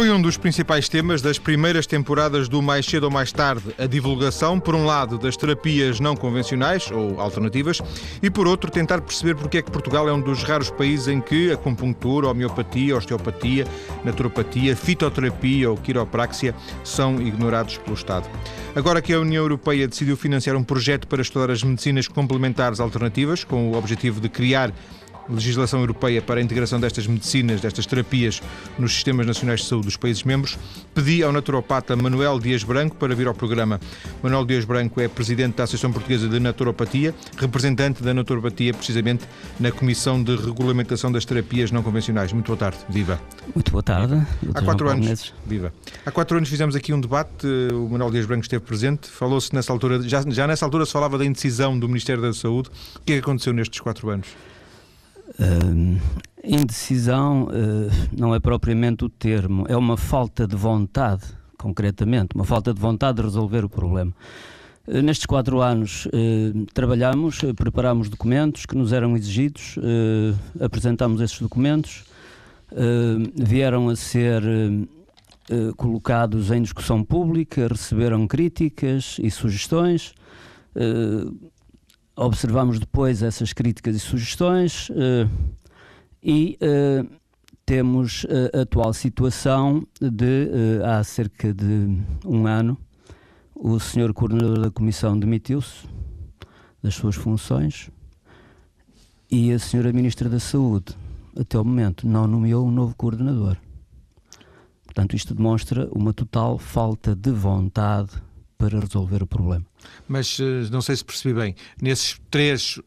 Foi um dos principais temas das primeiras temporadas do Mais Cedo ou Mais Tarde, a divulgação, por um lado, das terapias não convencionais ou alternativas e, por outro, tentar perceber porque é que Portugal é um dos raros países em que acupuntura, homeopatia, osteopatia, naturopatia, fitoterapia ou quiropraxia são ignorados pelo Estado. Agora que a União Europeia decidiu financiar um projeto para estudar as medicinas complementares alternativas, com o objetivo de criar legislação europeia para a integração destas medicinas, destas terapias nos sistemas nacionais de saúde dos países membros, pedi ao naturopata Manuel Dias Branco para vir ao programa. Manuel Dias Branco é presidente da Associação Portuguesa de Naturopatia, representante da naturopatia precisamente na Comissão de Regulamentação das Terapias Não Convencionais. Muito boa tarde, viva. Muito boa tarde. Há quatro anos, viva. Há quatro anos fizemos aqui um debate, o Manuel Dias Branco esteve presente, falou-se nessa altura, já, já nessa altura se falava da indecisão do Ministério da Saúde. O que é que aconteceu nestes quatro anos? Uh, indecisão uh, não é propriamente o termo, é uma falta de vontade, concretamente, uma falta de vontade de resolver o problema. Uh, nestes quatro anos trabalhamos, preparámos documentos que nos eram exigidos, apresentámos esses documentos, vieram a ser colocados em discussão pública, receberam críticas e sugestões observamos depois essas críticas e sugestões uh, e uh, temos a atual situação de, há cerca de um ano, o senhor coordenador da comissão demitiu-se das suas funções e a senhora ministra da Saúde, até o momento, não nomeou um novo coordenador. Portanto, isto demonstra uma total falta de vontade para resolver o problema. Mas eh, não sei se percebi bem, nesses três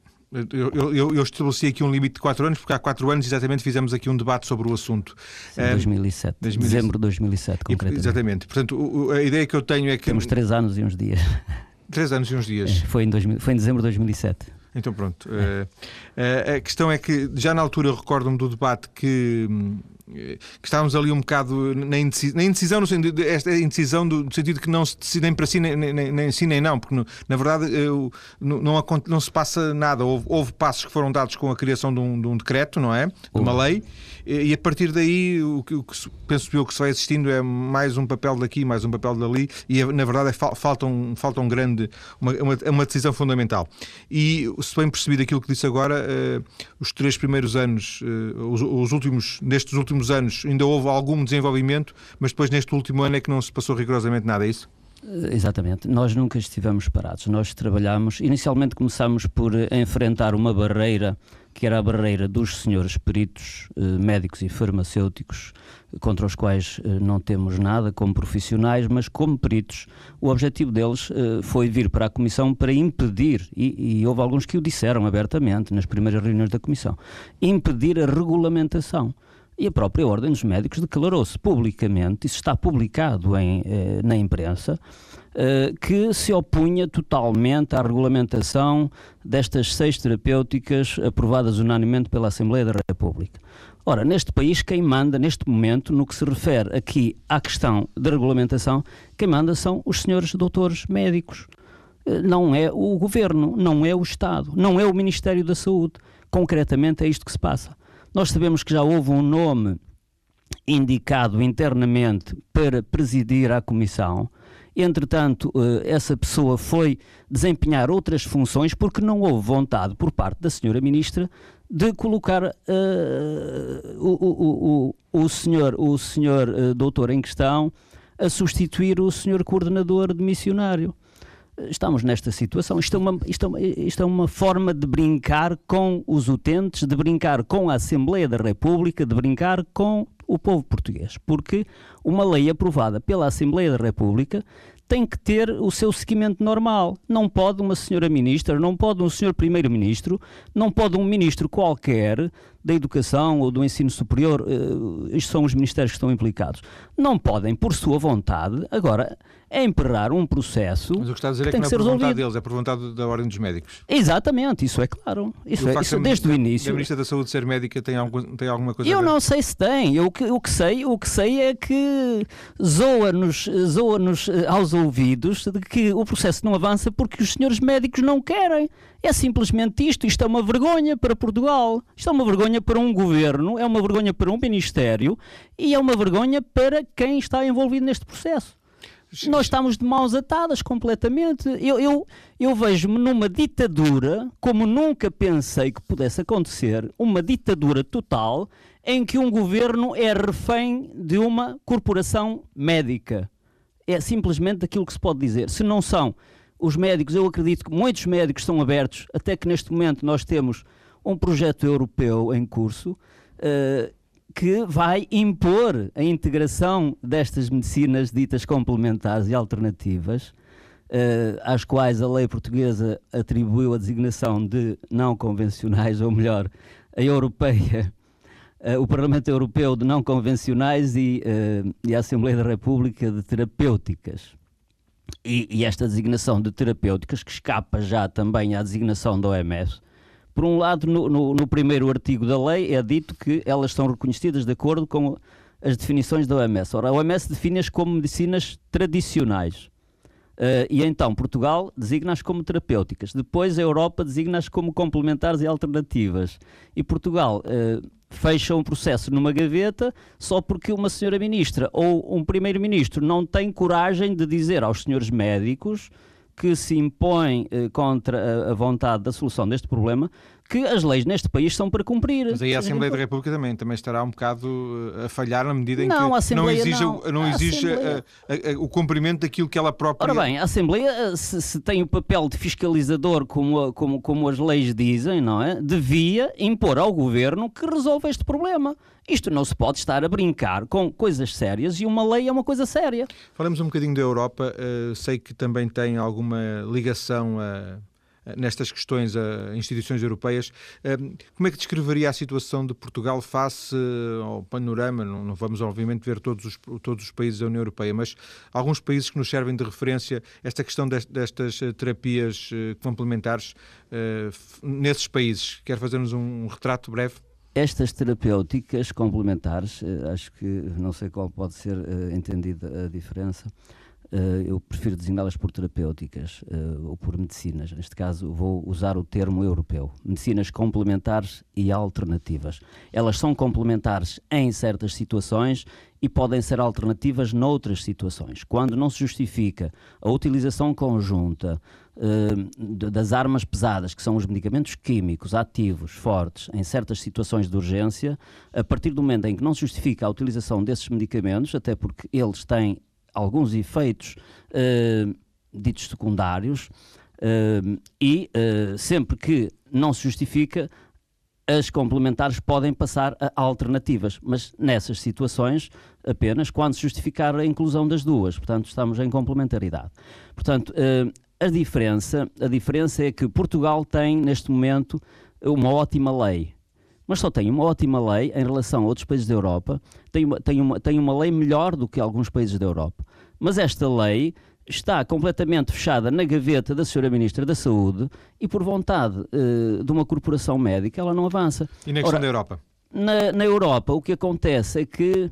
eu, eu, eu, estabeleci aqui um limite de 4 anos, porque há 4 anos exatamente fizemos aqui um debate sobre o assunto. Em 2007, 2007. dezembro de 2007, concretamente. exatamente. Portanto, a ideia que eu tenho é que. Temos 3 anos e uns dias. 3 anos e uns dias. É, foi, em 2000, foi em dezembro de 2007. Então pronto. É. Uh, a questão é que já na altura recordo-me do debate que hum, que estávamos ali um bocado na indecisão, na indecisão no sentido, esta indecisão do, no sentido que não se decidem para si nem, nem, nem sim nem não, porque no, na verdade eu, não, não, não, se passa nada. Houve, houve, passos que foram dados com a criação de um, de um decreto, não é? De uma lei, e, a partir daí o que, o que penso eu que se vai existindo é mais um papel daqui, mais um papel dali, e na verdade é, falta, um, falta um grande, uma, uma, uma, decisão fundamental. E se bem percebido aquilo que disse agora, uh, os três primeiros anos, uh, os, os últimos, nestes últimos anos ainda houve algum desenvolvimento, mas depois neste último ano é que não se passou rigorosamente nada, é isso? Eh, exatamente, nós nunca estivemos parados. Nós trabalhamos, inicialmente começámos por enfrentar uma barreira que era a barreira dos senhores peritos, eh, médicos e farmacêuticos, contra os quais eh, não temos nada como profissionais, mas como peritos, o objetivo deles foi vir para a Comissão para impedir, e, e houve alguns que o disseram abertamente nas primeiras reuniões da Comissão, impedir a regulamentação. E a própria Ordem dos Médicos declarou-se publicamente, isso está publicado em, eh, na imprensa, eh, que se opunha totalmente à regulamentação destas seis terapêuticas aprovadas unanimemente pela Assembleia da República. Ora, neste país, quem manda neste momento, no que se refere aqui à questão da regulamentação, quem manda são os senhores doutores médicos. Eh, não é o governo, não é o Estado, não é o Ministério da Saúde. Concretamente é isto que se passa. Nós sabemos que já houve um nome indicado internamente para presidir a comissão. Entretanto, eh, essa pessoa foi desempenhar outras funções porque não houve vontade por parte da senhora ministra de colocar uh, o, o, o, o, senhor, o senhor uh, doutor em questão a substituir o senhor coordenador de missionário estamos nesta situação. Isto é, uma, isto, é uma, isto é uma forma de brincar com os utentes, de brincar com a Assembleia da República, de brincar com o povo português. Porque uma lei aprovada pela Assembleia da República tem que ter o seu seguimento normal. Não pode uma senhora ministra, não pode um senhor primeiro-ministro, não pode um ministro qualquer da educação ou do ensino superior, uh, estes são os ministérios que estão implicados, não podem, por sua vontade, agora é emperrar um processo. Mas o que está a dizer é que, não é por resolvido. vontade deles, é por vontade da Ordem dos Médicos. Exatamente, isso é claro. Isso, é, isso desde o início. A Ministra da Saúde ser médica tem, algum, tem alguma coisa Eu não sei se tem. Eu, o, que, o, que sei, o que sei é que zoa-nos zoa -nos eh, aos ouvidos de que o processo não avança porque os senhores médicos não querem. É simplesmente isto. Isto é uma vergonha para Portugal. Isto é uma vergonha para um governo, é uma vergonha para um ministério e é uma vergonha para quem está envolvido neste processo. Nós estamos de mãos atadas completamente. Eu, eu, eu vejo-me numa ditadura, como nunca pensei que pudesse acontecer, uma ditadura total em que um governo é refém de uma corporação médica. É simplesmente aquilo que se pode dizer. Se não são os médicos, eu acredito que muitos médicos estão abertos, até que neste momento nós temos um projeto europeu em curso. Uh, que vai impor a integração destas medicinas ditas complementares e alternativas, uh, às quais a lei portuguesa atribuiu a designação de não convencionais, ou melhor, a europeia, uh, o Parlamento Europeu de não convencionais e, e a Assembleia da República de terapêuticas. E, e, esta designação de terapêuticas, que escapa já também à designação da OMS, por um lado, no, no, no, primeiro artigo da lei é dito que elas são reconhecidas de acordo com as definições da OMS. Ora, a OMS define-as como medicinas tradicionais. Uh, e então Portugal designa-as como terapêuticas. Depois a Europa designa-as como complementares e alternativas. E Portugal uh, fecha um processo numa gaveta só porque uma senhora ministra ou um primeiro-ministro não tem coragem de dizer aos senhores médicos que se impõe eh, contra a, a, vontade da solução deste problema, que as leis neste país são para cumprir. Mas aí a Assembleia da República também, também estará um bocado eh, a falhar na medida em não, que não exige, não. não exige a, a, o cumprimento daquilo que ela própria... Ora bem, a Assembleia, eh, se, se tem o papel de fiscalizador como, como, como as leis dizem, não é? Devia impor ao Governo que resolva este problema. Isto não se pode estar a brincar com coisas sérias e uma lei é uma coisa séria. Falamos um bocadinho da Europa. Uh, sei que também tem alguma ligação a nestas questões a instituições europeias. Eh, como é que descreveria a situação de Portugal face ao panorama? Não vamos, obviamente, ver todos os, todos os países da União Europeia, mas alguns países que nos servem de referência, esta questão destas terapias complementares nesses países. Quer fazer-nos um retrato breve? Estas terapêuticas complementares, eh, acho que não sei qual pode ser entendida a diferença, eu prefiro designá-las por terapêuticas uh, ou por medicinas. Neste caso, vou usar o termo europeu: medicinas complementares e alternativas. Elas são complementares em certas situações e podem ser alternativas noutras situações. Quando não se justifica a utilização conjunta uh, das armas pesadas, que são os medicamentos químicos ativos, fortes, em certas situações de urgência, a partir do momento em que não se justifica a utilização desses medicamentos, até porque eles têm alguns efeitos uh, ditos secundários, uh, e sempre que não se justifica, as complementares podem passar a alternativas, mas nessas situações apenas quando se justificar a inclusão das duas. Portanto, estamos em complementaridade. Portanto, a diferença, a diferença é que Portugal tem neste momento uma ótima lei, mas só tem uma ótima lei em relação a outros países da Europa, tem uma, tem uma, tem uma lei melhor do que alguns países da Europa. Mas esta lei está completamente fechada na gaveta da Sra. Ministra da Saúde e, por vontade uh, de uma corporação médica, ela não avança. E na questão Ora, da Europa? Na, na Europa, o que acontece é que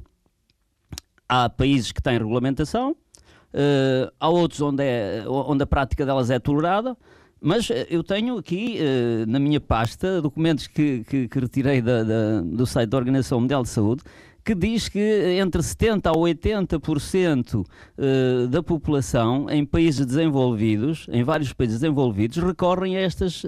há países que têm regulamentação, uh, há outros onde, é, onde a prática delas é tolerada, mas eu tenho aqui uh, na minha pasta documentos que, que, que retirei da, da, do site da Organização Mundial de Saúde que diz que entre 70% a 80% eh, da população em países desenvolvidos, em vários países desenvolvidos, recorrem a estas uh,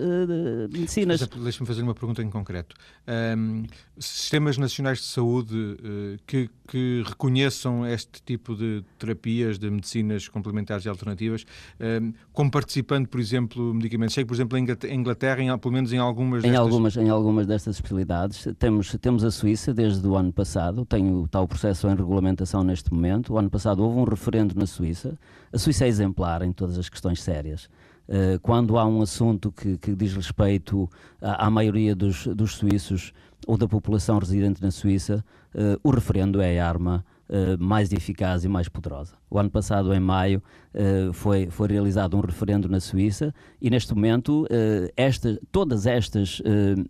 medicinas. Deixa-me fazer uma pergunta em concreto. Um, sistemas nacionais de saúde que, que, reconheçam este tipo de terapias, de medicinas complementares e alternativas, um, como participando, por exemplo, medicamentos. Sei que, por exemplo, em Inglaterra, em, pelo menos em algumas destas... Em algumas, em algumas destas especialidades. Temos, temos a Suíça desde o ano passado, tem o tal processo em regulamentação neste momento. O ano passado houve um referendo na Suíça. A Suíça é exemplar em todas as questões sérias. Uh, quando há um assunto que, que diz respeito à, à maioria dos, dos, suíços ou da população residente na Suíça, uh, o referendo é a arma uh, mais eficaz e mais poderosa. O ano passado, em maio, uh, foi, foi realizado um referendo na Suíça e, neste momento, uh, esta, todas estas uh,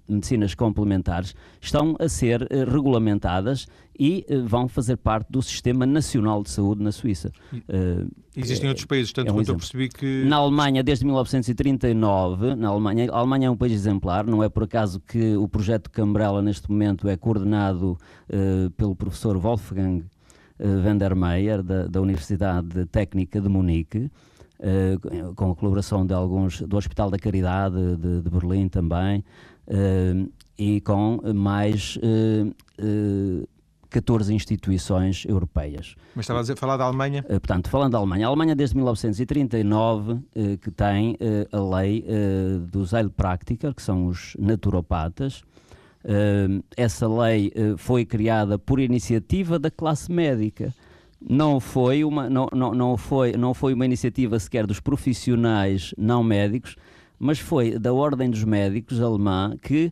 medicinas complementares estão a ser regulamentadas e vão fazer parte do Sistema Nacional de Saúde na Suíça. Existem é, outros países, tanto é um quanto exemplo. eu percebi que. Na Alemanha, desde 1939, na Alemanha, a Alemanha é um país exemplar, não é por acaso que o projeto Cambrella neste momento é coordenado pelo professor Wolfgang van der Meyer, da, da Universidade Técnica de Munique. Uh, com a colaboração de alguns do Hospital da Caridade de, de Berlim também, uh, e com mais uh, 14 instituições europeias. Mas estava a dizer, falar da Alemanha? Portanto, falando da Alemanha, a Alemanha desde 1939 uh, que tem a lei dos Heilpraktiker, que são os naturopatas. Essa lei foi criada por iniciativa da classe médica. Não foi, uma, não, não, não, foi, não foi uma iniciativa sequer dos profissionais não médicos, mas foi da Ordem dos Médicos alemã que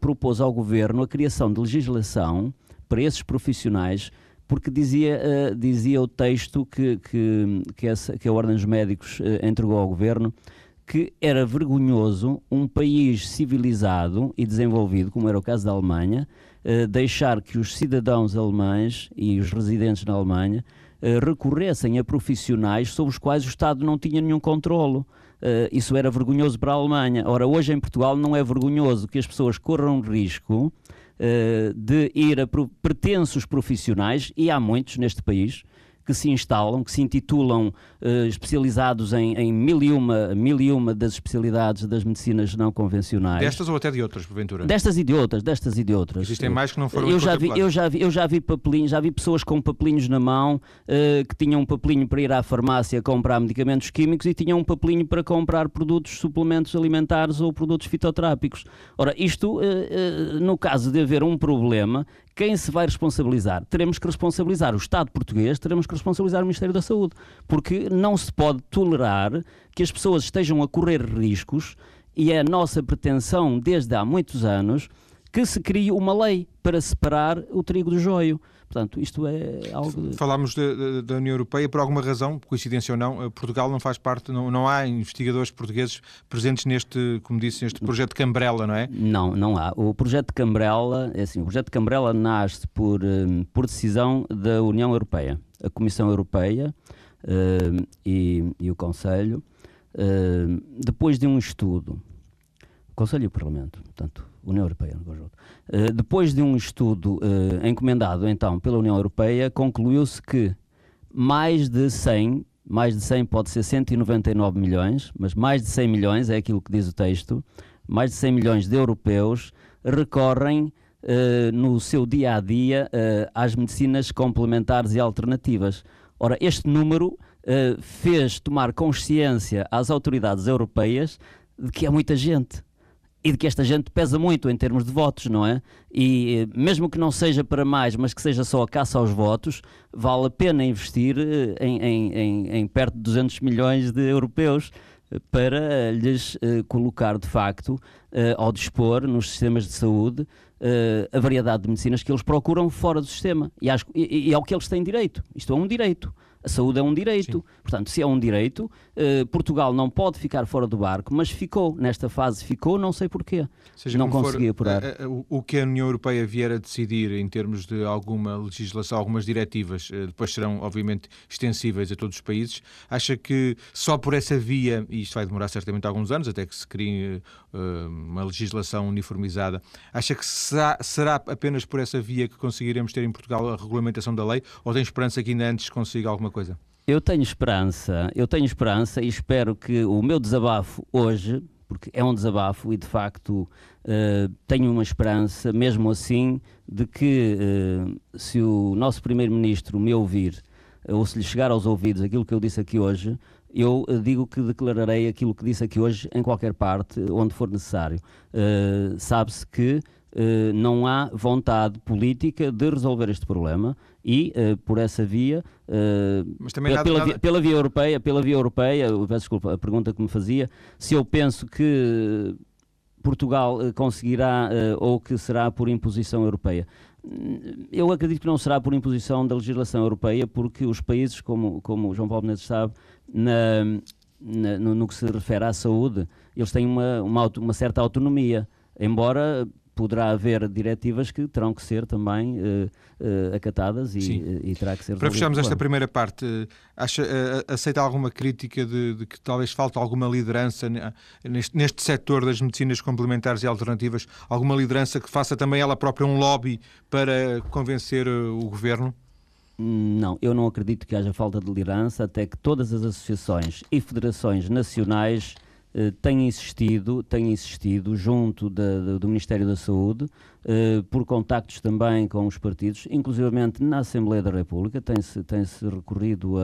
propôs ao governo a criação de legislação para esses profissionais, porque dizia, uh, dizia o texto que, que, que, essa, que a Ordem dos Médicos entregou ao governo que era vergonhoso um país civilizado e desenvolvido, como era o caso da Alemanha, uh, deixar que os cidadãos alemães e os residentes na Alemanha recorressem a profissionais sobre os quais o Estado não tinha nenhum controlo. Uh, isso era vergonhoso para a Alemanha. Ora, hoje em Portugal não é vergonhoso que as pessoas corram risco de ir a pretensos profissionais, e há muitos neste país, que se instalam, que se intitulam uh, especializados em, em, mil, e uma, mil e uma das especialidades das medicinas não convencionais. Destas ou até de outras, porventura? Destas e de outras, destas e de outras. Existem mais que não foram eu já vi, eu já vi Eu já vi papelinhos, já vi pessoas com papelinhos na mão, uh, que tinham um papelinho para ir à farmácia comprar medicamentos químicos e tinham um papelinho para comprar produtos, suplementos alimentares ou produtos fitoterápicos. Ora, isto, uh, no caso de haver um problema, quem se vai responsabilizar? Teremos que responsabilizar o Estado português, teremos que responsabilizar o Ministério da Saúde, porque não se pode tolerar que as pessoas estejam a correr riscos e é a nossa pretensão desde há muitos anos que se crie uma lei para separar o trigo do joio. Portanto, isto é algo. De... Falámos da União Europeia, por alguma razão, coincidência ou não, eh, Portugal não faz parte, não, não há investigadores portugueses presentes neste, como disse, neste projeto de Cambrela, não é? Não, não há. O projeto de Cambrela, é assim, o projeto de Cambrela nasce por, eh, por decisão da União Europeia. A Comissão Europeia uh, e, e, o Conselho, uh, depois de um estudo, o Conselho e o Parlamento, portanto, União Europeia, uh, depois de um estudo encomendado então pela União Europeia, concluiu-se que mais de 100, mais de 100 pode ser 199 milhões, mas mais de 100 milhões, é aquilo que diz o texto, mais de 100 milhões de europeus recorrem Uh, no seu dia a dia uh, às medicinas complementares e alternativas. Ora, este número uh, fez tomar consciência às autoridades europeias de que é muita gente e de que esta gente pesa muito em termos de votos, não é? E eh, mesmo que não seja para mais, mas que seja só a caça aos votos, vale a pena investir eh, em, em, em, em perto de 200 milhões de europeus para lhes colocar de facto ao dispor nos sistemas de saúde a variedade de medicinas que eles procuram fora do sistema e, acho, e, e ao que eles têm direito. Isto é um direito. A saúde é um direito. Sim. Portanto, se é um direito, uh, Portugal não pode ficar fora do barco, mas ficou. Nesta fase ficou, não sei porquê. Seja não conseguia apurar. Uh, o que a União Europeia vier a decidir em termos de alguma legislação, algumas diretivas, uh, depois serão, obviamente, extensíveis a todos os países, acha que só por essa via, e isto vai demorar certamente alguns anos, até que se crie uma legislação uniformizada, acha que será, será apenas por essa via que conseguiremos ter em Portugal a regulamentação da lei, ou tem esperança que ainda antes consiga alguma coisa? Eu tenho esperança, eu tenho esperança e espero que o meu desabafo hoje, porque é um desabafo e de facto uh, tenho uma esperança, mesmo assim, de que uh, se o nosso Primeiro-Ministro me ouvir uh, ou se lhe chegar aos ouvidos aquilo que eu disse aqui hoje, eu digo que declararei aquilo que disse aqui hoje em qualquer parte, onde for necessário. Sabe-se que não há vontade política de resolver este problema e uh, por essa via, uh, pela, pela, via, pela, via, europeia, pela via europeia, peço desculpa, a pergunta que me fazia, se eu penso que Portugal conseguirá ou que será por imposição europeia. Hum, eu acredito que não será por imposição da legislação europeia, porque os países, como, como o João Paulo Menezes sabe, na, na, no, no, que se refere à saúde, eles têm uma, uma, uma certa autonomia, embora poderá haver diretivas que terão que ser também uh, uh, acatadas e, e, terá que ser. Para fecharmos esta primeira parte, acha, aceita alguma crítica de, de, que talvez falte alguma liderança neste, neste setor das medicinas complementares e alternativas? Alguma liderança que faça também ela própria um lobby para convencer o governo? Não, eu não acredito que haja falta de liderança, até que todas as associações e federações nacionais eh, têm insistido, têm insistido junto da, do Ministério da Saúde, eh, por contactos também com os partidos, inclusivamente na Assembleia da República, tem-se tem -se recorrido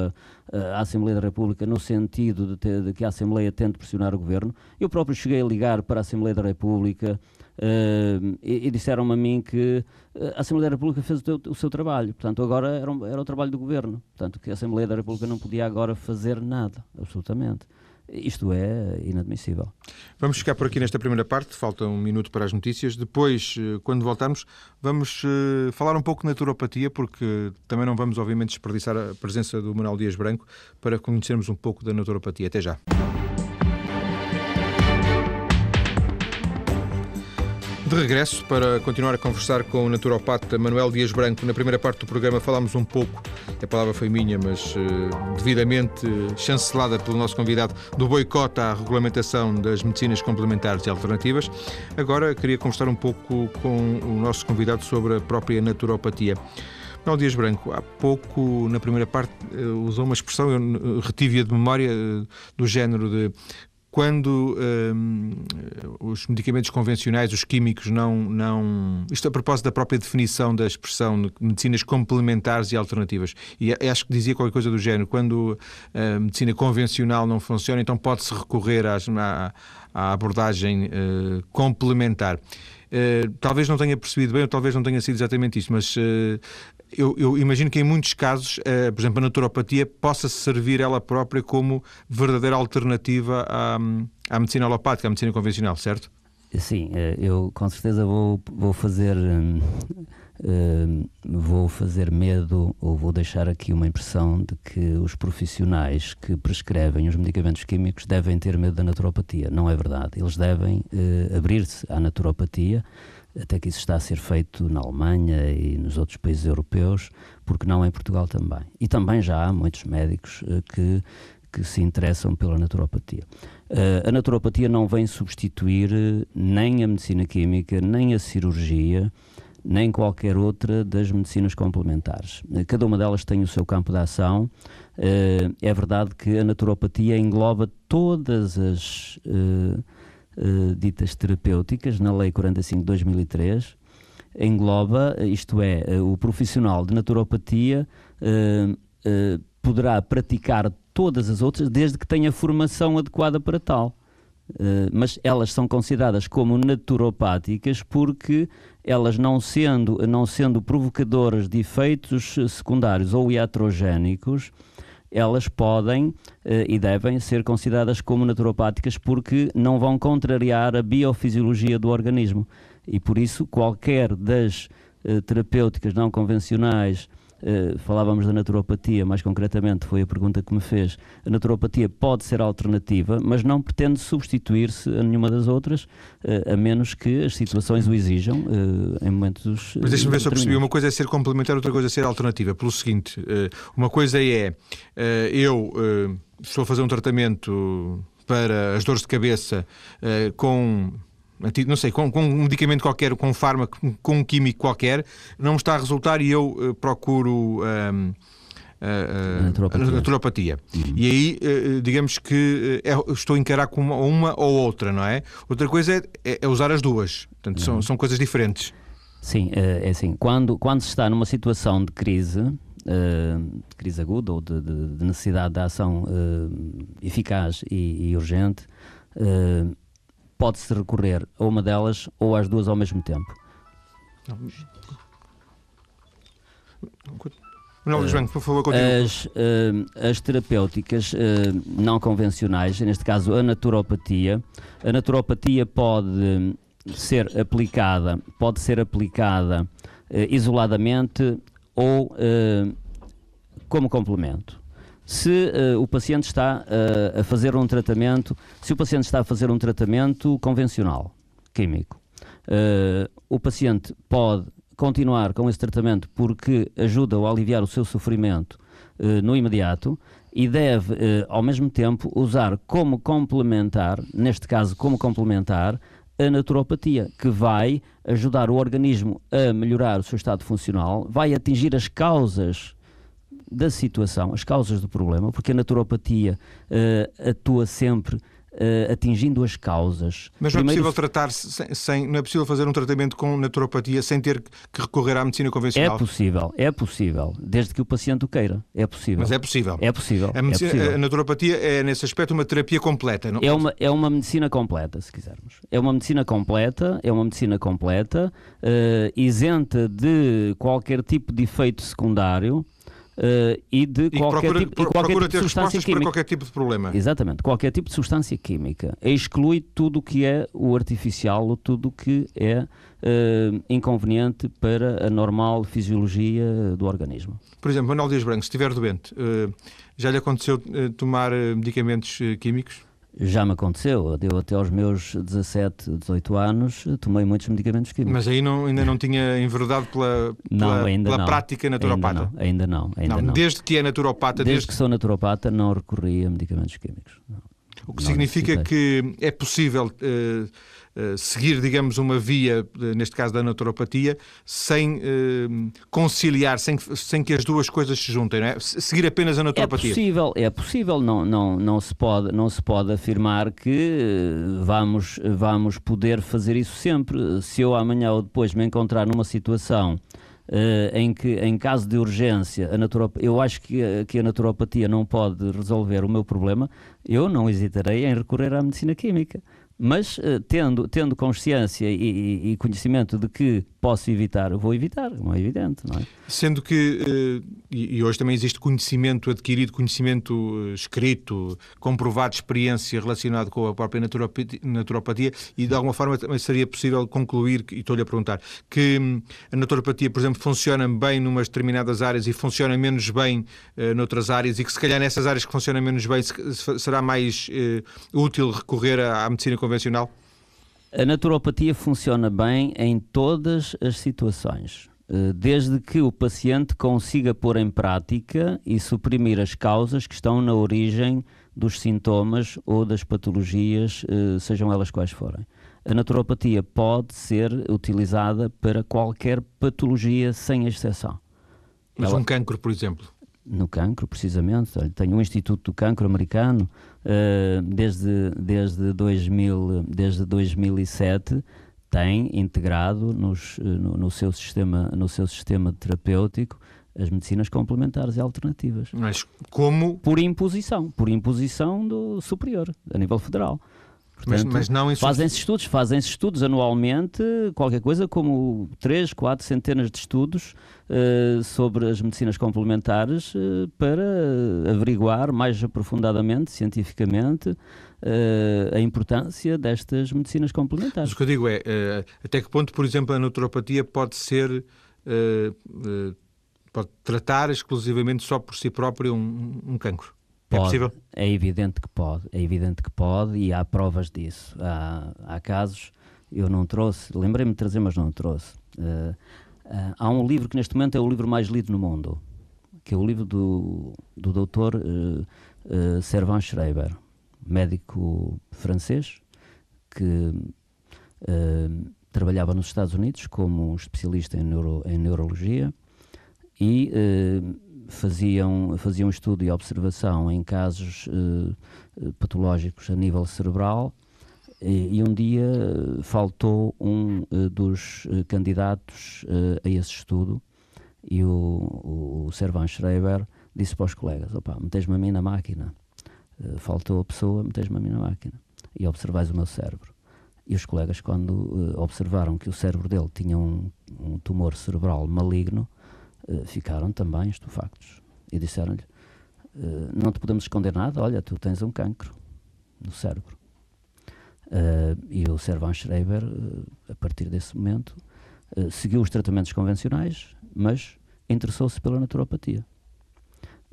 à Assembleia da República no sentido de, ter, de que a Assembleia tente pressionar o Governo. Eu próprio cheguei a ligar para a Assembleia da República Uh, e, e disseram-me a mim que eh, a Assembleia da República fez o, teu, o seu trabalho, portanto, agora era, um, era, o trabalho do governo, portanto, que a Assembleia da República não podia agora fazer nada, absolutamente. Isto é inadmissível. Vamos ficar por aqui nesta primeira parte, falta um minuto para as notícias. Depois, eh, quando voltarmos, vamos uh, falar um pouco de naturopatia, porque também não vamos, obviamente, desperdiçar a presença do Manuel Dias Branco para conhecermos um pouco da naturopatia. Até já. De regresso para continuar a conversar com o naturopata Manuel Dias Branco. Na primeira parte do programa falámos um pouco, a palavra foi minha, mas uh, devidamente chancelada pelo nosso convidado, do boicote à regulamentação das medicinas complementares e alternativas. Agora queria conversar um pouco com o nosso convidado sobre a própria naturopatia. Manuel Dias Branco, há pouco, na primeira parte, uh, usou uma expressão, eu retive-a de memória, uh, do género de quando um, os medicamentos convencionais, os químicos, não, não. Isto a propósito da própria definição da expressão de medicinas complementares e alternativas. E acho que dizia qualquer coisa do género. Quando a medicina convencional não funciona, então pode-se recorrer às, à, à, abordagem uh, complementar. Uh, talvez não tenha percebido bem, ou talvez não tenha sido exatamente isso, mas uh, eu, eu, imagino que em muitos casos, uh, por exemplo, a naturopatia possa servir ela própria como verdadeira alternativa à, à medicina alopática, à medicina convencional, certo? Sim, eh, eu com certeza vou, vou fazer uh, vou fazer medo ou vou deixar aqui uma impressão de que os profissionais que prescrevem os medicamentos químicos devem ter medo da naturopatia. Não é verdade. Eles devem uh, abrir-se à naturopatia até que isso está a ser feito na Alemanha e nos outros países europeus, porque não em Portugal também. E também já há muitos médicos uh, que, que se interessam pela naturopatia. Uh, a naturopatia não vem substituir uh, nem a medicina química, nem a cirurgia, nem qualquer outra das medicinas complementares. Cada uma delas tem o seu campo de ação. É verdade que a naturopatia engloba todas as uh, ditas terapêuticas na Lei 45 de 2003 engloba, isto é, uh, o profissional de naturopatia uh, poderá praticar todas as outras desde que tenha formação adequada para tal. mas elas são consideradas como naturopáticas porque elas não sendo, não sendo provocadoras de efeitos secundários ou iatrogénicos, elas podem eh, e devem ser consideradas como naturopáticas porque não vão contrariar a biofisiologia do organismo. E por isso, qualquer das eh, terapêuticas não convencionais Uh, falávamos da naturopatia, mais concretamente foi a pergunta que me fez. A naturopatia pode ser alternativa, mas não pretende substituir-se a nenhuma das outras, uh, a menos que as situações o exijam uh, em momentos. Mas deixa-me ver se eu percebi. Uma coisa é ser complementar, outra coisa é ser alternativa. Pelo seguinte, uma coisa é eu estou a fazer um tratamento para as dores de cabeça com não sei, com, com, um medicamento qualquer, com um fármaco, com um químico qualquer, não me está a resultar e eu uh, procuro. Um, a, naturopatia. A naturopatia. Uhum. E aí, digamos que estou a encarar com uma, uma, ou outra, não é? Outra coisa é, é, usar as duas. Portanto, uhum. são, são coisas diferentes. Sim, é assim. Quando, quando se está numa situação de crise, de crise aguda ou de, de, de necessidade de ação eficaz e, e urgente, pode-se recorrer a uma delas ou às duas ao mesmo tempo. João, por favor, As, uh, as terapêuticas uh, não convencionais, neste caso a naturopatia, a naturopatia pode ser aplicada, pode ser aplicada uh, isoladamente ou como complemento se uh, o paciente está uh, a fazer um tratamento, se o paciente está a fazer um tratamento convencional, químico, o paciente pode continuar com esse tratamento porque ajuda-o a aliviar o seu sofrimento no imediato e deve, ao mesmo tempo, usar como complementar, neste caso como complementar, a naturopatia, que vai ajudar o organismo a melhorar o seu estado funcional, vai atingir as causas da situação, as causas do problema, porque a naturopatia uh, atua sempre Uh, atingindo as causas. Mas não é possível tratar sem, sem, não é possível fazer um tratamento com naturopatia sem ter que recorrer à medicina convencional? É possível, é possível, desde que o paciente o queira. É possível. Mas é possível. É possível. A, medicina, é possível. a naturopatia é nesse aspecto uma terapia completa, não? É uma é uma medicina completa, se quisermos. É uma medicina completa, é uma medicina completa, uh, isenta de qualquer tipo de efeito secundário. Uh, e de e qualquer, procura, tipo, qualquer procura tipo de substância química. para qualquer tipo de problema. Exatamente, qualquer tipo de substância química. Exclui tudo o que é o artificial ou tudo o que é uh, inconveniente para a normal fisiologia do organismo. Por exemplo, Manuel Dias Branco, se estiver doente, uh, já lhe aconteceu tomar medicamentos químicos? Já me aconteceu, eu até aos meus 17, 18 anos tomei muitos medicamentos químicos. Mas aí não, ainda não tinha enverdado pela, pela, não, pela não. prática naturopata? Ainda não, ainda não. Ainda não, Desde que é naturopata? Desde, desde, que sou naturopata não recorri a medicamentos químicos. Não. O que significa que é possível uh, uh, seguir, digamos, uma via, uh, neste caso da naturopatia, sem conciliar, sem, sem que as duas coisas se juntem, não é? Seguir apenas a naturopatia. É possível, é possível, não, não, não, se, pode, não se pode afirmar que vamos, vamos poder fazer isso sempre. Se eu amanhã ou depois me encontrar numa situação Uh, em que, em caso de urgência, a naturop... eu acho que, que a naturopatia não pode resolver o meu problema, eu não hesitarei em recorrer à medicina química. Mas uh, tendo, tendo consciência e, e, conhecimento de que posso evitar, vou evitar, não é evidente, não é? Sendo que, uh, e, hoje também existe conhecimento adquirido, conhecimento uh, escrito, comprovado, experiência relacionado com a própria naturopatia, naturopatia, e de alguma forma também seria possível concluir, e estou-lhe a perguntar, que um, a naturopatia, por exemplo, funciona bem numas determinadas áreas e funciona menos bem noutras áreas, e que se calhar nessas áreas que funcionam menos bem será mais útil recorrer à, à medicina convencional convencional? A naturopatia funciona bem em todas as situações, eh, desde que o paciente consiga pôr em prática e suprimir as causas que estão na origem dos sintomas ou das patologias, eh, sejam elas quais forem. A naturopatia pode ser utilizada para qualquer patologia, sem exceção. Mas Ela... um cancro, por exemplo? no cancro, precisamente. Tenho um Instituto do Cancro americano uh, desde, desde, 2000, desde 2007 tem integrado nos, eh, no, no, seu sistema, no seu sistema terapêutico as medicinas complementares e alternativas. Mas como? Por imposição, por imposição do superior, a nível federal. Portanto, mas, mas não fazem-se estudos, fazem-se estudos anualmente, qualquer coisa como 3, 4 centenas de estudos uh, sobre as medicinas complementares uh, para averiguar mais aprofundadamente, cientificamente, uh, a importância destas medicinas complementares. Mas o que eu digo é, até que ponto, por exemplo, a naturopatia pode ser pode tratar exclusivamente só por si próprio um, um cancro? É pode, é possível? É evidente que pode, é evidente que pode e há provas disso. Há, há casos, eu não trouxe, lembrei-me de trazer, mas não trouxe. Uh, uh, há um livro que neste momento é o livro mais lido no mundo, que é o livro do, do doutor uh, uh, Servan Schreiber, médico francês, que trabalhava nos Estados Unidos como especialista em, neuro, em neurologia e faziam, faziam estudo e observação em casos uh, patológicos a nível cerebral e, e um dia eh, faltou um uh, dos candidatos a esse estudo e o, o Servan Schreiber disse para os colegas, opa, metes-me a mim na máquina. Faltou a pessoa, metes-me a mim na máquina. E observais o meu cérebro. E os colegas quando observaram que o cérebro dele tinha um, um tumor cerebral maligno eh, ficaram também estufactos e disseram-lhe: uh, Não te podemos esconder nada, olha, tu tens um cancro no cérebro. Uh, e o Servan Schreiber, a partir desse momento, seguiu os tratamentos convencionais, mas interessou-se pela naturopatia.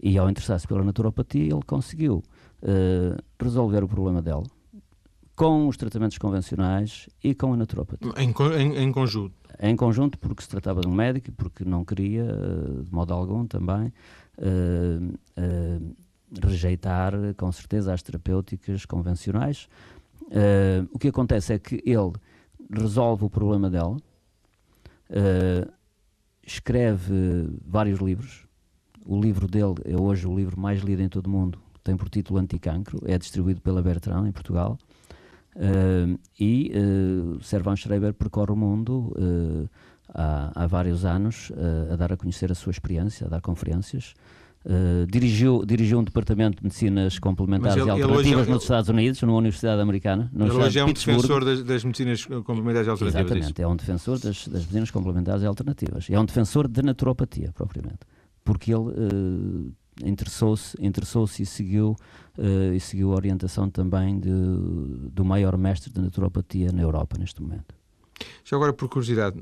E ao interessar-se pela naturopatia, ele conseguiu resolver o problema dela com os tratamentos convencionais e com a naturopatia. Em, em, em conjunto? Em conjunto, porque se tratava de um médico, porque não queria, eh, de modo algum também, uh, uh, rejeitar com certeza as terapêuticas convencionais. Uh, o que acontece é que ele resolve o problema dela, escreve vários livros. O livro dele é hoje o livro mais lido em todo o mundo, tem por título Anticancro, é distribuído pela Bertrand em Portugal. Uh, e uh, Servan Schreiber percorre o mundo uh, há, há, vários anos a dar a conhecer a sua experiência, a dar conferências. dirigiu, dirigiu um departamento de medicinas complementares ele, e alternativas ele, nos Estados Unidos, numa universidade americana. Ele hoje é um defensor das, das, medicinas complementares e alternativas. É Exatamente, é um defensor das, das medicinas complementares e alternativas. É um defensor de naturopatia, propriamente. Porque ele interessou-se interessou e seguiu uh, e seguiu a orientação também de, do maior mestre de naturopatia na Europa neste momento. Já agora, por curiosidade,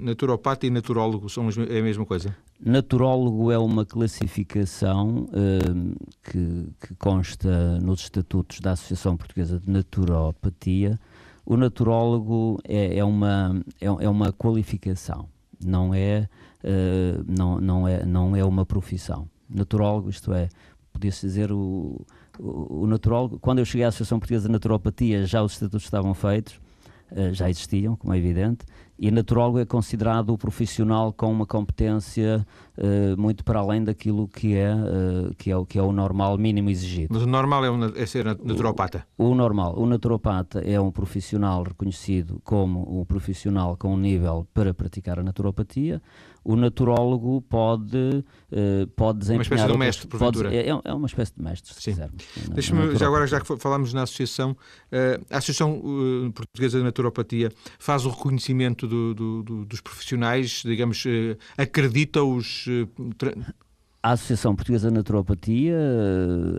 naturopata e naturólogo são é a mesma coisa? Naturólogo é uma classificação uh, que, que, consta nos estatutos da Associação Portuguesa de Naturopatia. O naturólogo é, é uma, é, é, uma qualificação, não é, uh, não, não, é, não é uma profissão naturólogo, isto é, podia-se dizer o, o, o. Quando eu cheguei à Associação Portuguesa de Naturopatia, já os estatutos estavam feitos, uh, já existiam, como é evidente, e naturólogo é considerado o profissional com uma competência uh, muito para além daquilo que é, uh, que, é, o, que é o normal mínimo exigido. Mas o normal é, um, é ser naturopata? O, o, normal. O naturopata é um profissional reconhecido como um profissional com um nível para praticar a naturopatia o naturólogo pode, uh, pode desempenhar... Uma espécie de um mestre, porventura. Pode, é, é, uma espécie de mestre, se quisermos. Deixa-me, já agora, já que falámos na associação, uh, a Associação uh, Portuguesa de Naturopatia faz o reconhecimento do, do, do, dos profissionais, digamos, acredita-os... A Associação Portuguesa de Naturopatia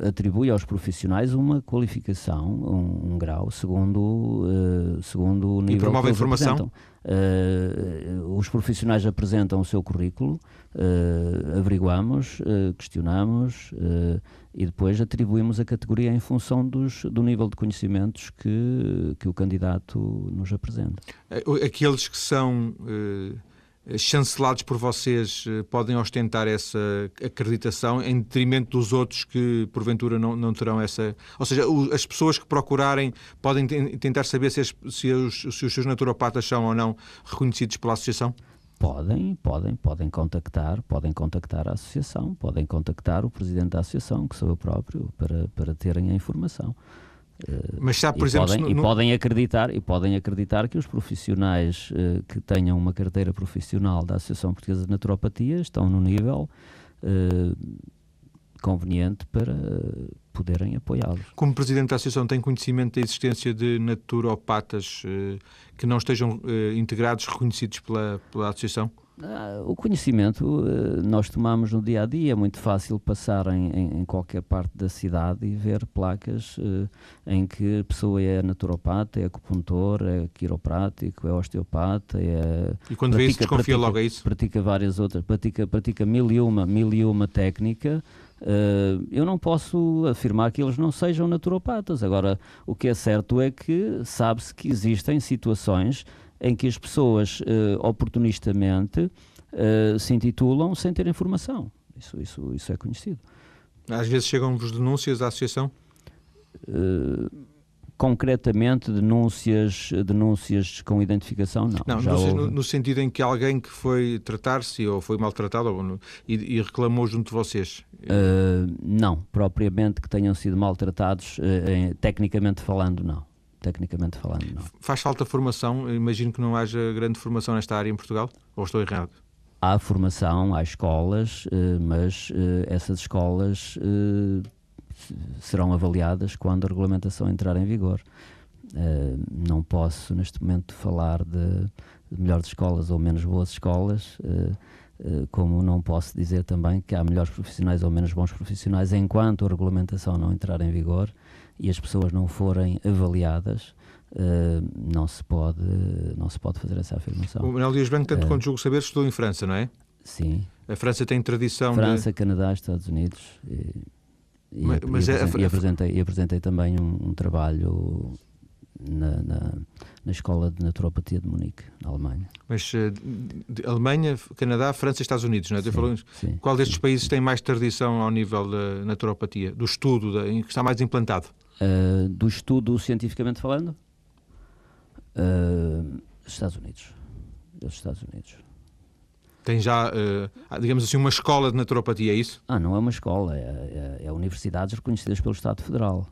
atribui aos profissionais uma qualificação, um, um grau, segundo, uh, segundo o nível e promove que a informação? Uh, os profissionais apresentam o seu currículo, uh, averiguamos, uh, questionamos e depois atribuímos a categoria em função dos, do nível de conhecimentos que, que o candidato nos apresenta. Aqueles que são chancelados por vocês podem ostentar essa acreditação em detrimento dos outros que porventura não, não terão essa. Ou seja, as pessoas que procurarem podem tentar saber se, as, se, os, se os seus naturopatas são ou não reconhecidos pela associação? Podem, podem, podem contactar, podem contactar a associação, podem contactar o presidente da associação, que sou eu próprio, para, para terem a informação. Mas já, por e exemplo, podem, no... e podem acreditar e podem acreditar que os profissionais uh, que tenham uma carteira profissional da Associação Portuguesa de Naturopatia estão no nível uh, conveniente para poderem apoiá-los. Como presidente da associação tem conhecimento da existência de naturopatas que não estejam integrados, reconhecidos pela, pela associação? Ah, o conhecimento eh, nós tomamos no dia a dia, é muito fácil passar em, em, em qualquer parte da cidade e ver placas uh, em que a pessoa é naturopata, é acupuntor, é quiroprático, é osteopata. É, e quando pratica, vê isso, desconfia pratica, logo a isso? Pratica várias outras, pratica, pratica mil, e uma, mil e uma técnica. Uh, eu não posso afirmar que eles não sejam naturopatas. Agora, o que é certo é que sabe-se que existem situações em que as pessoas uh, oportunistamente uh, se intitulam sem ter informação. Isso, isso, isso é conhecido. Às vezes chegam-vos denúncias à associação? Uh, concretamente, denúncias, denúncias com identificação, não. Não, no, houve... no, no, sentido em que alguém que foi tratar-se ou foi maltratado ou no, e, e, reclamou junto de vocês? Uh, não, propriamente que tenham sido maltratados, uh, em, tecnicamente falando, não tecnicamente falando. Não. Faz falta formação? Imagino que não haja grande formação nesta área em Portugal, ou estou errado? Há formação, há escolas, eh, mas eh, essas escolas eh, serão avaliadas quando a regulamentação entrar em vigor. Não posso, neste momento, falar de melhores escolas ou menos boas escolas, como não posso dizer também que há melhores profissionais ou menos bons profissionais enquanto a regulamentação não entrar em vigor e as pessoas não forem avaliadas, uh, não, se pode, não se pode fazer essa afirmação. O Manuel Dias Branco, tanto uh, quanto julgo saber, estou em França, não é? Sim. A França tem tradição França, de... Canadá, Estados Unidos. E... E, mas, mas e, apresentei, é, e, apresentei, e apresentei também um, um trabalho na, na, na, Escola de Naturopatia de Munique, na Alemanha. Mas uh, Alemanha, Canadá, França e Estados Unidos, não é? Sim, sim, Qual destes sim. países tem mais tradição ao nível da naturopatia, do estudo, da, que está mais implantado? Uh, do estudo cientificamente falando? Uh, Estados Unidos. Dos Estados Unidos. Tem já, uh, digamos assim, uma escola de naturopatia, é isso? Ah, não é uma escola, é, é, é universidades reconhecidas pelo Estado Federal.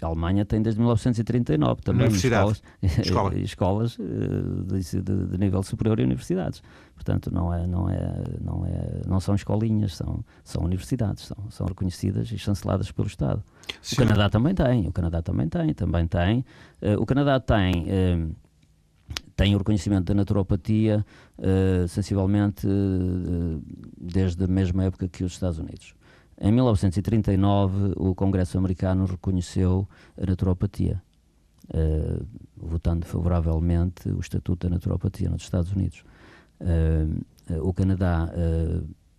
A Alemanha tem desde 1939 também escolas, Escola. escolas uh, de, de, de, nível superior e universidades. Portanto, não, é, não, é, não, é, não são escolinhas, são, são universidades, são, são reconhecidas e chanceladas pelo Estado. Sim. O Canadá também tem, o Canadá também tem, também tem. Uh, o Canadá tem tem o reconhecimento da naturopatia uh, sensivelmente uh, desde a mesma época que os Estados Unidos. Em 1939, o Congresso americano reconheceu a naturopatia, uh, votando favoravelmente o Estatuto da Naturopatia nos Estados Unidos. o Canadá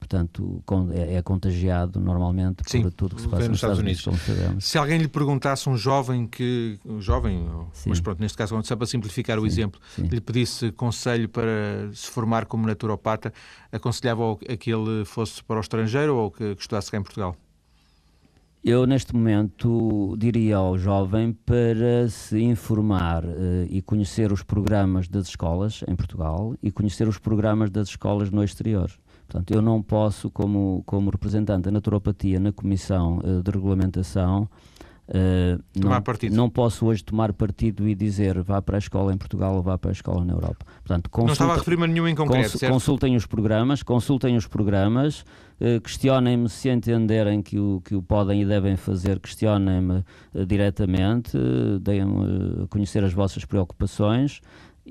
portanto, é, é contagiado normalmente Sim, por tudo que se passa nos Estados, Unidos. Unidos se alguém lhe perguntasse, um jovem que, um jovem, Sim. mas pronto, neste caso, só para simplificar o Sim. exemplo, Sim. lhe pedisse conselho para se formar como naturopata, aconselhava a que ele fosse para o estrangeiro ou que, que estudasse cá em Portugal? Eu, neste momento, diria ao jovem para se informar uh, e conhecer os programas das escolas em Portugal e conhecer os programas das escolas no exterior. Portanto, eu não posso, como, como representante da naturopatia na Comissão uh, de Regulamentação, uh, não, não, posso hoje tomar partido e dizer vá para a escola em Portugal ou vá para a escola na Europa. Portanto, consulta, não estava a referir-me a nenhum em concreto, cons, Consultem os programas, consultem os programas, uh, questionem-me se entenderem que o, que o podem e devem fazer, questionem-me diretamente, deem-me conhecer as vossas preocupações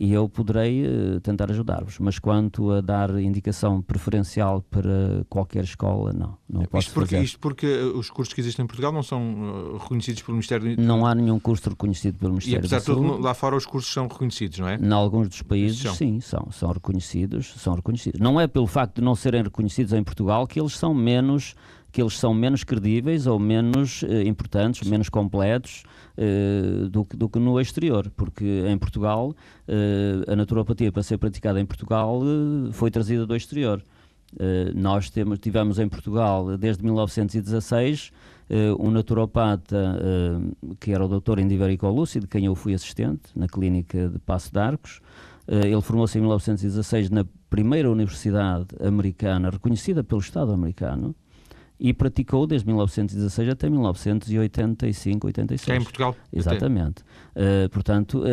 e eu poderei uh, tentar ajudar-vos. Mas quanto a dar indicação preferencial para qualquer escola, não. não isto, posso porque, fazer. isto porque eh, os cursos que existem em Portugal não são uh, reconhecidos pelo Ministério da Não há nenhum curso reconhecido pelo Ministério da. E apesar de tudo, lá fora os cursos são reconhecidos, não é? Em alguns dos países, são. sim, são, são reconhecidos, são reconhecidos. Não é pelo facto de não serem reconhecidos em Portugal que eles são menos que eles são menos credíveis ou menos uh, importantes, menos completos uh, do, que, do que no exterior, porque em Portugal uh, a naturopatia para ser praticada em Portugal foi trazida do exterior. nós temos, tivemos em Portugal desde 1916 um naturopata que era o Dr. Indiverico Lúcio, de quem eu fui assistente na clínica de Passo de Arcos. ele formou-se em 1916 na primeira universidade americana reconhecida pelo Estado americano, e praticou desde 1916 até 1985, 86. É em Portugal? Exatamente. Uh, portanto, uh,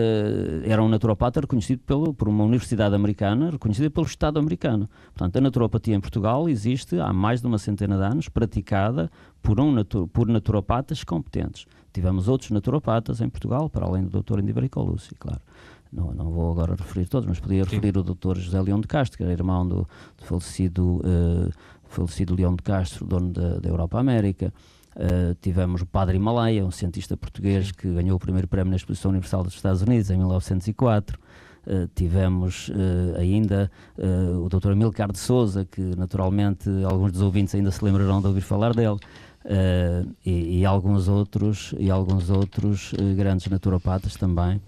era um naturopata reconhecido pelo, por uma universidade americana, reconhecida pelo Estado americano. Portanto, a naturopatia em Portugal existe há mais de uma centena de anos, praticada por, um natu por naturopatas competentes. Tivemos outros naturopatas em Portugal, para além do Dr. Indivari Colucci, claro. Não, não, vou agora referir todos, mas podia referir Sim. o Dr. José Leão de Castro, que era irmão do, do falecido uh, falecido Leão de Castro, dono da, da Europa América. Uh, tivemos o Padre Himalaia, um cientista português que ganhou o primeiro prémio na Exposição Universal dos Estados Unidos em 1904. Uh, tivemos uh, ainda o Dr. Amilcar de Souza, que naturalmente alguns dos ouvintes ainda se lembrarão de ouvir falar dele, e, e, alguns outros, e alguns outros grandes naturopatas também.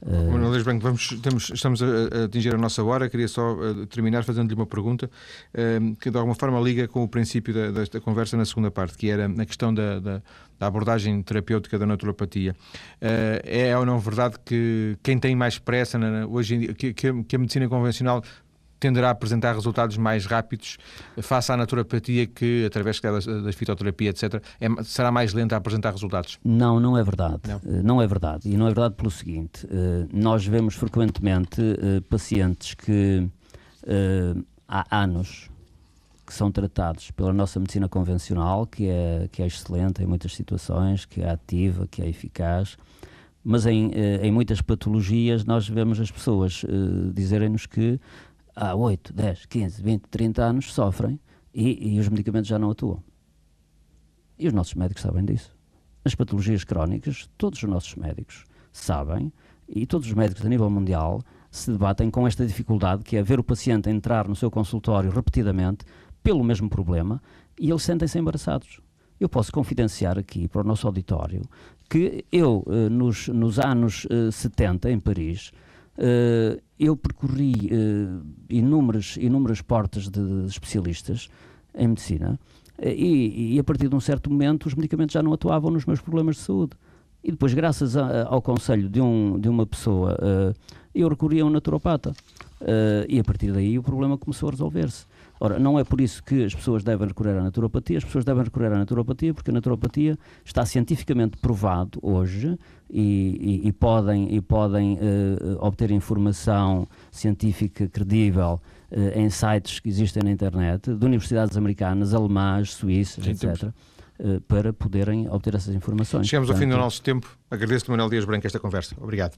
Uh... Manuel Branco, vamos, temos, estamos a, atingir a nossa hora. Queria só uh, terminar fazendo-lhe uma pergunta uh, que de alguma forma liga com o princípio da, desta conversa na segunda parte, que era a questão da, da, da abordagem terapêutica da naturopatia. é ou não verdade que quem tem mais pressa na, hoje em dia, que, que a medicina convencional tenderá a apresentar resultados mais rápidos face à naturopatia que, através da, da fitoterapia, etc., é, será mais lenta a apresentar resultados? Não, não é verdade. Não. Eh, não é verdade. E não é verdade pelo seguinte: eh, nós vemos frequentemente eh, pacientes que há anos que são tratados pela nossa medicina convencional, que é, que é excelente em muitas situações, que é ativa, que é eficaz, mas em, em muitas patologias nós vemos as pessoas dizerem-nos que há 8, 10, 15, 20, 30 anos sofrem e, e os medicamentos já não atuam. E os nossos médicos sabem disso. As patologias crónicas, todos os nossos médicos sabem, e todos os médicos a nível mundial se debatem com esta dificuldade que é ver o paciente entrar no seu consultório repetidamente pelo mesmo problema e eles sentem-se embaraçados. Eu posso confidenciar aqui para o nosso auditório que eu, uh, nos, nos anos uh, 70, em Paris, eu percorri inúmeras, inúmeras portas de, especialistas em medicina e, e, a partir de um certo momento os medicamentos já não atuavam nos meus problemas de saúde. E depois, graças a, ao conselho de, um, de uma pessoa, eu recorri a um naturopata. E a partir daí o problema começou a resolver-se. Ora, não é por isso que as pessoas devem recorrer à naturopatia, as pessoas devem recorrer à naturopatia porque a naturopatia está cientificamente provado hoje e, e, e podem, e podem uh, obter informação científica credível uh, em sites que existem na internet, de universidades americanas, alemãs, suíças, Sim, etc. Para poderem obter essas informações. Chegamos Portanto, ao fim do nosso tempo. Agradeço-te, Manuel Dias Branco, esta conversa. Obrigado.